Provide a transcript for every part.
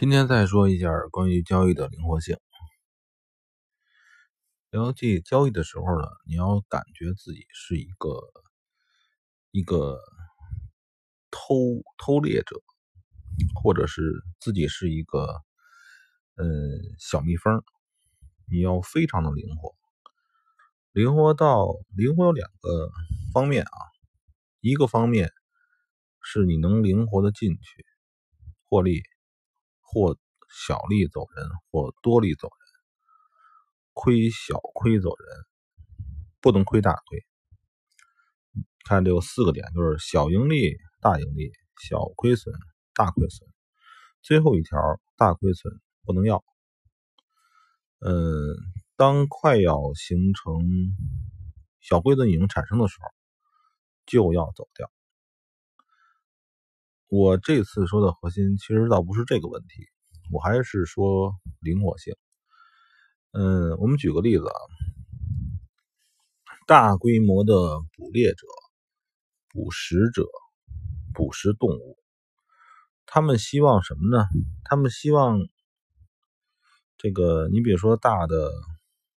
今天再说一下关于交易的灵活性。了解交易的时候呢，你要感觉自己是一个一个偷偷猎者，或者是自己是一个嗯小蜜蜂，你要非常的灵活。灵活到灵活有两个方面啊，一个方面是你能灵活的进去获利。或小利走人，或多利走人，亏小亏走人，不能亏大亏。看这有四个点，就是小盈利、大盈利，小亏损、大亏损。最后一条，大亏损不能要。嗯，当快要形成小亏损已经产生的时候，就要走掉。我这次说的核心其实倒不是这个问题，我还是说灵活性。嗯，我们举个例子啊，大规模的捕猎者、捕食者、捕食动物，他们希望什么呢？他们希望这个，你比如说大的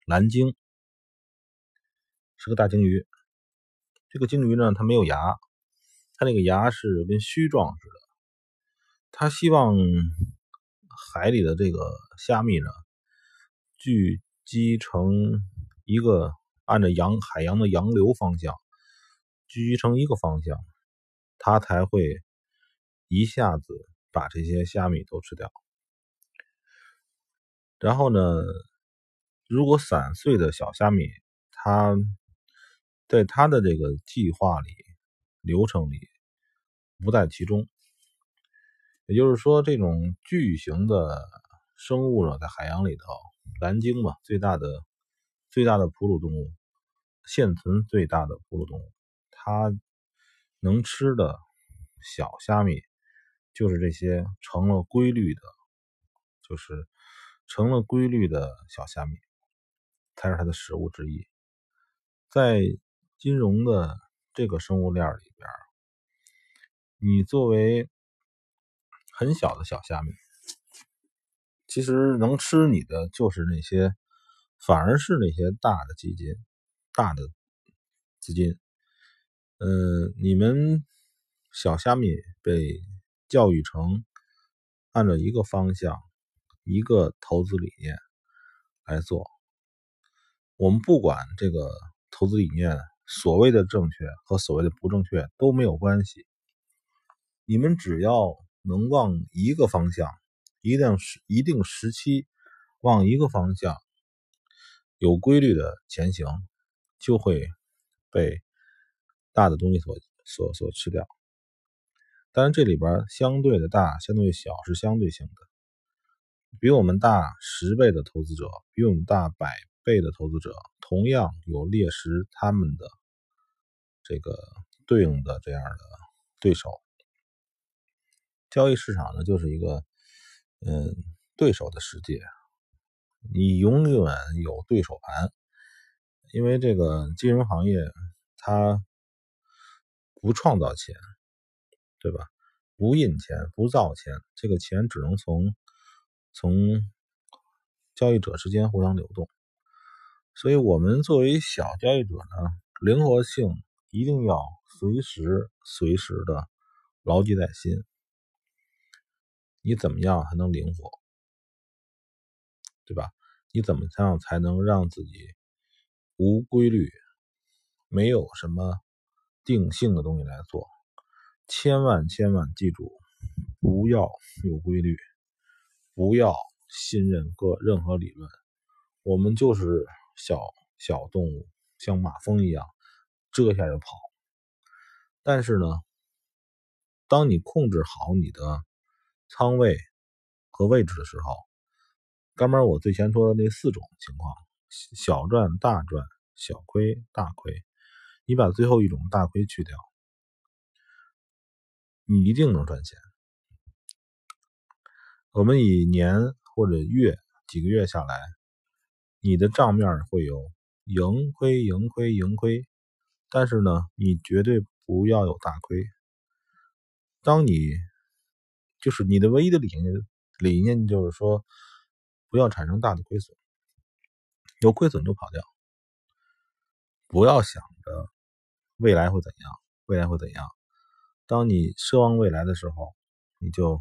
蓝鲸是个大鲸鱼，这个鲸鱼呢，它没有牙。它那个牙是跟须状似的，它希望海里的这个虾米呢聚集成一个，按照洋海洋的洋流方向聚集成一个方向，它才会一下子把这些虾米都吃掉。然后呢，如果散碎的小虾米，它在它的这个计划里流程里。不在其中，也就是说，这种巨型的生物呢，在海洋里头，蓝鲸嘛，最大的最大的哺乳动物，现存最大的哺乳动物，它能吃的小虾米，就是这些成了规律的，就是成了规律的小虾米，才是它的食物之一。在金融的这个生物链里边。你作为很小的小虾米，其实能吃你的就是那些，反而是那些大的基金、大的资金。嗯，你们小虾米被教育成按照一个方向、一个投资理念来做。我们不管这个投资理念所谓的正确和所谓的不正确都没有关系。你们只要能往一个方向，一定时一定时期往一个方向有规律的前行，就会被大的东西所所所吃掉。当然，这里边相对的大、相对小是相对性的。比我们大十倍的投资者，比我们大百倍的投资者，同样有猎食他们的这个对应的这样的对手。交易市场呢，就是一个嗯对手的世界，你永远有对手盘，因为这个金融行业它不创造钱，对吧？不印钱，不造钱，这个钱只能从从交易者之间互相流动，所以我们作为小交易者呢，灵活性一定要随时随时的牢记在心。你怎么样才能灵活，对吧？你怎么样才能让自己无规律，没有什么定性的东西来做？千万千万记住，不要有规律，不要信任各任何理论。我们就是小小动物，像马蜂一样，这下就跑。但是呢，当你控制好你的。仓位和位置的时候，刚们我最前说的那四种情况：小赚大赚，小亏大亏。你把最后一种大亏去掉，你一定能赚钱。我们以年或者月几个月下来，你的账面会有盈亏、盈亏、盈亏，但是呢，你绝对不要有大亏。当你就是你的唯一的理念理念就是说，不要产生大的亏损，有亏损就跑掉，不要想着未来会怎样，未来会怎样。当你奢望未来的时候，你就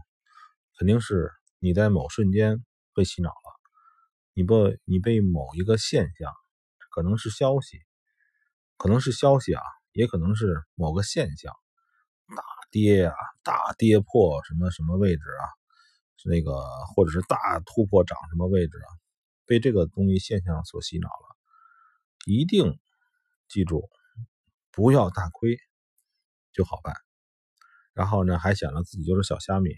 肯定是你在某瞬间被洗脑了，你被你被某一个现象，可能是消息，可能是消息啊，也可能是某个现象，大跌啊，大跌破什么什么位置啊，那个或者是大突破涨什么位置啊，被这个东西现象所洗脑了，一定记住，不要大亏就好办。然后呢，还想着自己就是小虾米，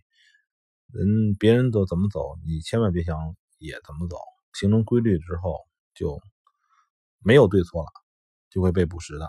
人别人都怎么走，你千万别想也怎么走。形成规律之后，就没有对错了，就会被捕食的。